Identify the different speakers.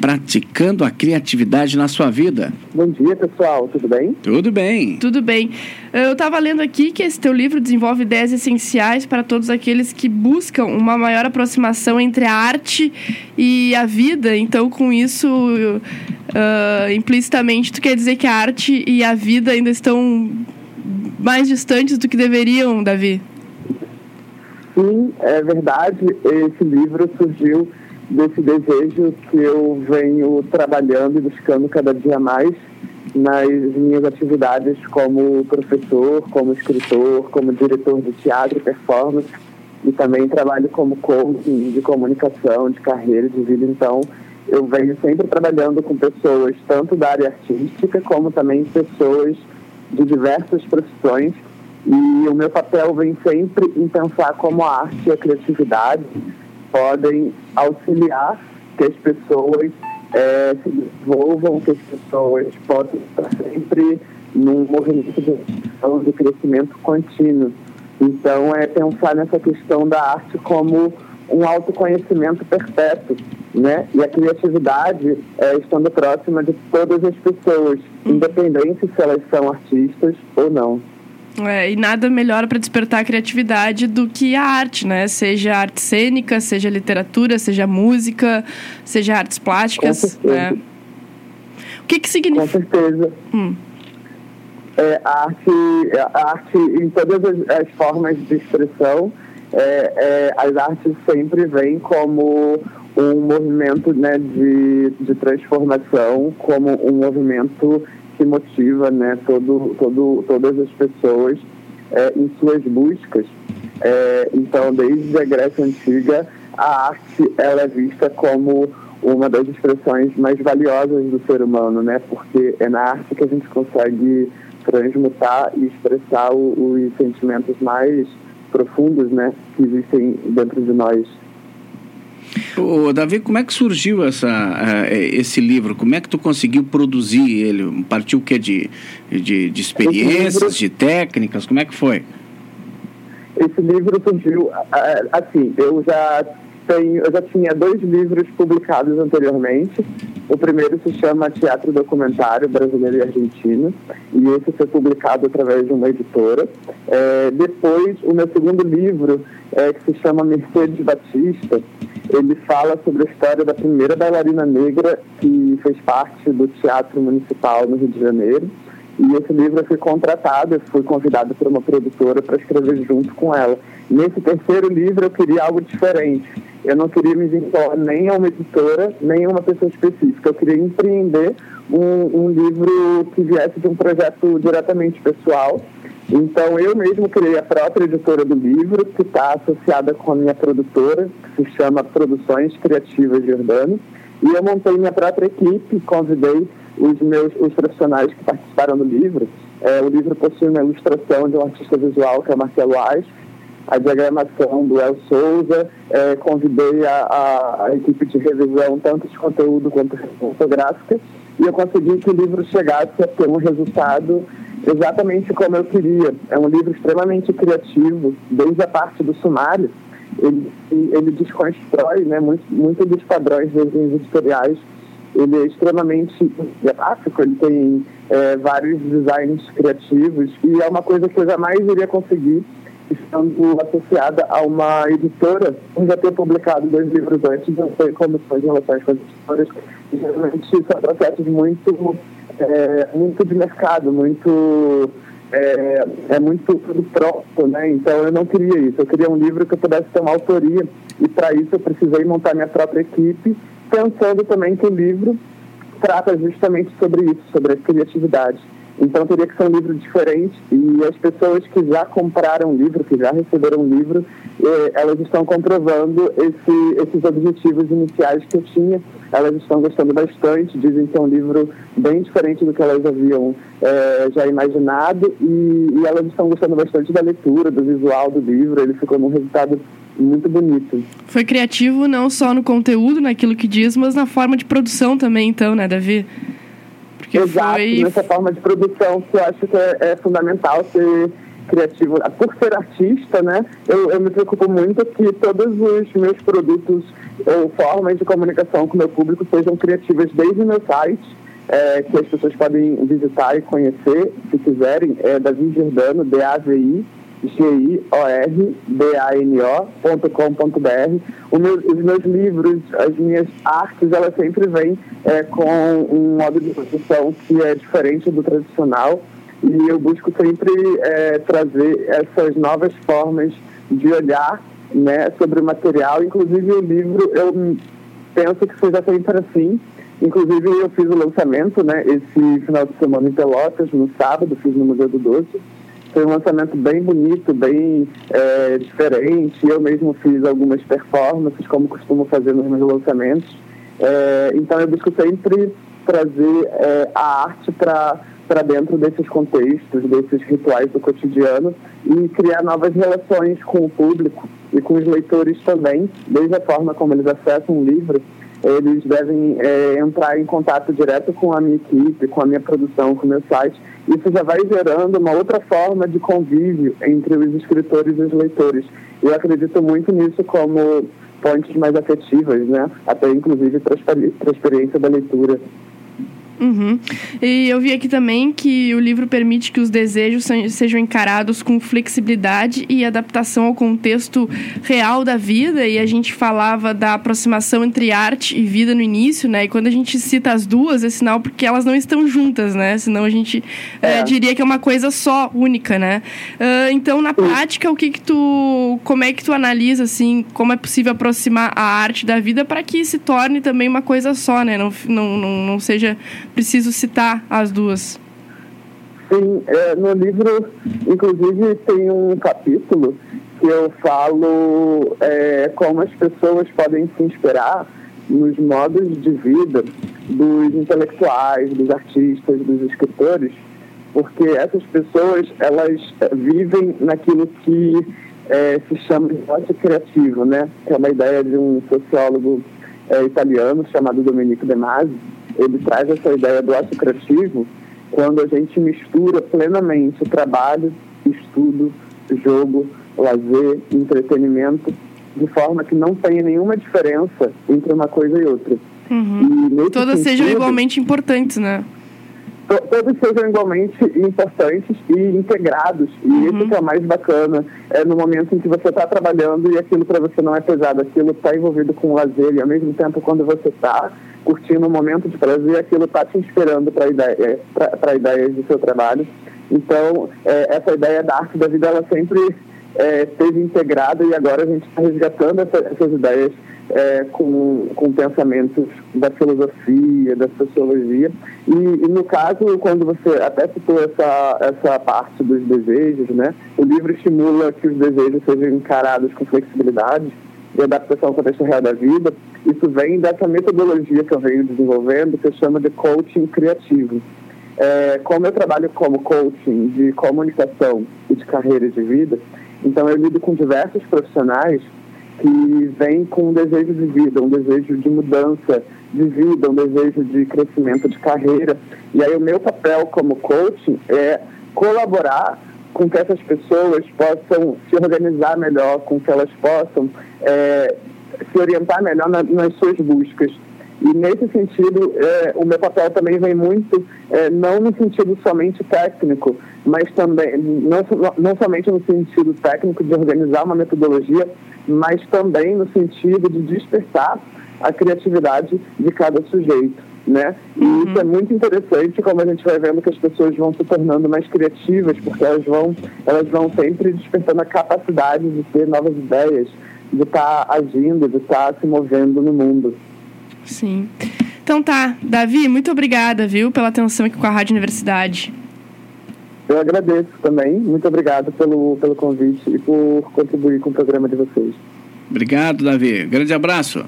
Speaker 1: praticando a criatividade na sua vida.
Speaker 2: Bom dia, pessoal. Tudo bem?
Speaker 1: Tudo bem.
Speaker 3: Tudo bem. Eu estava lendo aqui que esse teu livro desenvolve ideias essenciais para todos aqueles que buscam uma maior aproximação entre a arte e a vida. Então, com isso, uh, implicitamente, tu quer dizer que a arte e a vida ainda estão mais distantes do que deveriam, Davi?
Speaker 2: Sim, é verdade. Esse livro surgiu desse desejo que eu venho trabalhando e buscando cada dia mais nas minhas atividades como professor, como escritor, como diretor de teatro e performance e também trabalho como coach de comunicação, de carreira, de vida. Então, eu venho sempre trabalhando com pessoas tanto da área artística como também pessoas de diversas profissões e o meu papel vem sempre em pensar como a arte e a criatividade podem auxiliar que as pessoas é, se desenvolvam, que as pessoas possam estar sempre num movimento de, de crescimento contínuo. Então, é pensar nessa questão da arte como um autoconhecimento perpétuo, né? E a criatividade é, estando próxima de todas as pessoas, independente se elas são artistas ou não.
Speaker 3: É, e nada melhor para despertar a criatividade do que a arte, né? Seja arte cênica, seja literatura, seja música, seja artes plásticas. Né? O que, que significa?
Speaker 2: Com certeza. Hum. É, a, arte, a arte, em todas as, as formas de expressão, é, é, as artes sempre vêm como um movimento né, de, de transformação, como um movimento que motiva né, todo, todo, todas as pessoas é, em suas buscas. É, então, desde a Grécia Antiga, a arte ela é vista como uma das expressões mais valiosas do ser humano, né? Porque é na arte que a gente consegue transmutar e expressar o, os sentimentos mais profundos, né? Que existem dentro de nós.
Speaker 1: Ô, Davi, como é que surgiu essa, uh, esse livro? Como é que tu conseguiu produzir ele? Partiu o quê? De, de, de experiências, livro, de técnicas? Como é que foi?
Speaker 2: Esse livro surgiu, assim, eu já tenho, eu já tinha dois livros publicados anteriormente. O primeiro se chama Teatro Documentário Brasileiro e Argentino, e esse foi publicado através de uma editora. É, depois, o meu segundo livro, é, que se chama Mercedes Batista, ele fala sobre a história da primeira bailarina negra que fez parte do Teatro Municipal no Rio de Janeiro. E esse livro eu fui contratado, eu fui convidado por uma produtora para escrever junto com ela. Nesse terceiro livro eu queria algo diferente. Eu não queria me vincular nem a uma editora, nem a uma pessoa específica. Eu queria empreender um, um livro que viesse de um projeto diretamente pessoal então, eu mesmo criei a própria editora do livro, que está associada com a minha produtora, que se chama Produções Criativas Jordano. E eu montei minha própria equipe, convidei os meus os profissionais que participaram do livro. É, o livro possui uma ilustração de um artista visual, que é Marcelo Ais, a diagramação do El Souza, é, convidei a, a, a, equipe de revisão, tanto de conteúdo quanto fotográfica, e eu consegui que o livro chegasse a ter um resultado exatamente como eu queria. É um livro extremamente criativo, desde a parte do sumário. Ele, ele desconstrói né, muito, muito dos padrões dos editoriais. Ele é extremamente gráfico, ele tem é, vários designs criativos e é uma coisa que eu jamais iria conseguir estando associada a uma editora, eu já ter publicado dois livros antes, eu sei comissões de relações com as editoras, e geralmente são processos muito é, muito de mercado, muito é, é, muito tudo próprio, né? Então eu não queria isso. Eu queria um livro que eu pudesse ter uma autoria e para isso eu precisei montar minha própria equipe, pensando também que o livro trata justamente sobre isso, sobre a criatividade. Então teria que ser um livro diferente e as pessoas que já compraram o livro, que já receberam o livro, eh, elas estão comprovando esse, esses objetivos iniciais que eu tinha. Elas estão gostando bastante, dizem que é um livro bem diferente do que elas haviam eh, já imaginado e, e elas estão gostando bastante da leitura, do visual do livro. Ele ficou num resultado muito bonito.
Speaker 3: Foi criativo não só no conteúdo, naquilo que diz, mas na forma de produção também, então, né, Davi?
Speaker 2: Porque Exato, foi... nessa forma de produção que eu acho que é, é fundamental ser criativo. Por ser artista, né, eu, eu me preocupo muito que todos os meus produtos ou formas de comunicação com o meu público sejam criativas desde o meu site, é, que as pessoas podem visitar e conhecer, se quiserem, é Davi Giordano, D-A-V-I, G-I-O-R-D-A-N-O.com.br. Os meus livros, as minhas artes, elas sempre vêm é, com um modo de produção que é diferente do tradicional e eu busco sempre é, trazer essas novas formas de olhar né, sobre o material. Inclusive, o livro, eu penso que seja sempre assim. Inclusive, eu fiz o lançamento né, esse final de semana em Pelotas, no sábado, fiz no Museu do Doce. Foi um lançamento bem bonito, bem é, diferente. Eu mesmo fiz algumas performances, como costumo fazer nos meus lançamentos. É, então, eu busco sempre trazer é, a arte para dentro desses contextos, desses rituais do cotidiano e criar novas relações com o público e com os leitores também, desde a forma como eles acessam o livro, eles devem é, entrar em contato direto com a minha equipe, com a minha produção, com o meu site. Isso já vai gerando uma outra forma de convívio entre os escritores e os leitores. Eu acredito muito nisso como pontes mais afetivas, né? Até inclusive para a experiência da leitura.
Speaker 3: Uhum. E eu vi aqui também que o livro permite que os desejos sejam encarados com flexibilidade e adaptação ao contexto real da vida. E a gente falava da aproximação entre arte e vida no início, né? E quando a gente cita as duas, é sinal porque elas não estão juntas, né? Senão a gente é. É, diria que é uma coisa só, única, né? Uh, então, na prática, o que que tu... Como é que tu analisa, assim, como é possível aproximar a arte da vida para que se torne também uma coisa só, né? Não, não, não, não seja preciso citar as duas.
Speaker 2: Sim, é, no livro, inclusive, tem um capítulo que eu falo é, como as pessoas podem se inspirar nos modos de vida dos intelectuais, dos artistas, dos escritores, porque essas pessoas elas vivem naquilo que é, se chama de ócio criativo, né? Que é uma ideia de um sociólogo é, italiano chamado Domenico De Masi, ele traz essa ideia do ato criativo quando a gente mistura plenamente trabalho, estudo, jogo, lazer, entretenimento, de forma que não tenha nenhuma diferença entre uma coisa e outra.
Speaker 3: Uhum. E Todas sentido, sejam igualmente importantes, né?
Speaker 2: Todos sejam igualmente importantes e integrados. E uhum. isso que é mais bacana. É no momento em que você está trabalhando e aquilo para você não é pesado, aquilo está envolvido com lazer e ao mesmo tempo quando você está curtindo um momento de prazer, aquilo está te inspirando para ideia, para ideias do seu trabalho. Então, é, essa ideia da arte da vida, ela sempre é, esteve integrada e agora a gente está resgatando essa, essas ideias é, com, com pensamentos da filosofia, da sociologia. E, e, no caso, quando você até citou essa, essa parte dos desejos, né, o livro estimula que os desejos sejam encarados com flexibilidade e adaptação ao contexto real da vida. Isso vem dessa metodologia que eu venho desenvolvendo, que eu chamo de coaching criativo. É, como eu trabalho como coaching de comunicação e de carreira de vida, então eu lido com diversos profissionais que vêm com um desejo de vida, um desejo de mudança de vida, um desejo de crescimento de carreira. E aí o meu papel como coaching é colaborar com que essas pessoas possam se organizar melhor, com que elas possam é, se orientar melhor na, nas suas buscas. E nesse sentido, é, o meu papel também vem muito, é, não no sentido somente técnico, mas também, não, não somente no sentido técnico de organizar uma metodologia, mas também no sentido de despertar a criatividade de cada sujeito. Né? E uhum. isso é muito interessante, como a gente vai vendo que as pessoas vão se tornando mais criativas, porque elas vão, elas vão sempre despertando a capacidade de ter novas ideias, de estar tá agindo, de estar tá se movendo no mundo.
Speaker 3: Sim. Então tá, Davi, muito obrigada, viu, pela atenção aqui com a Rádio Universidade.
Speaker 2: Eu agradeço também. Muito obrigado pelo, pelo convite e por contribuir com o programa de vocês.
Speaker 1: Obrigado, Davi. Grande abraço.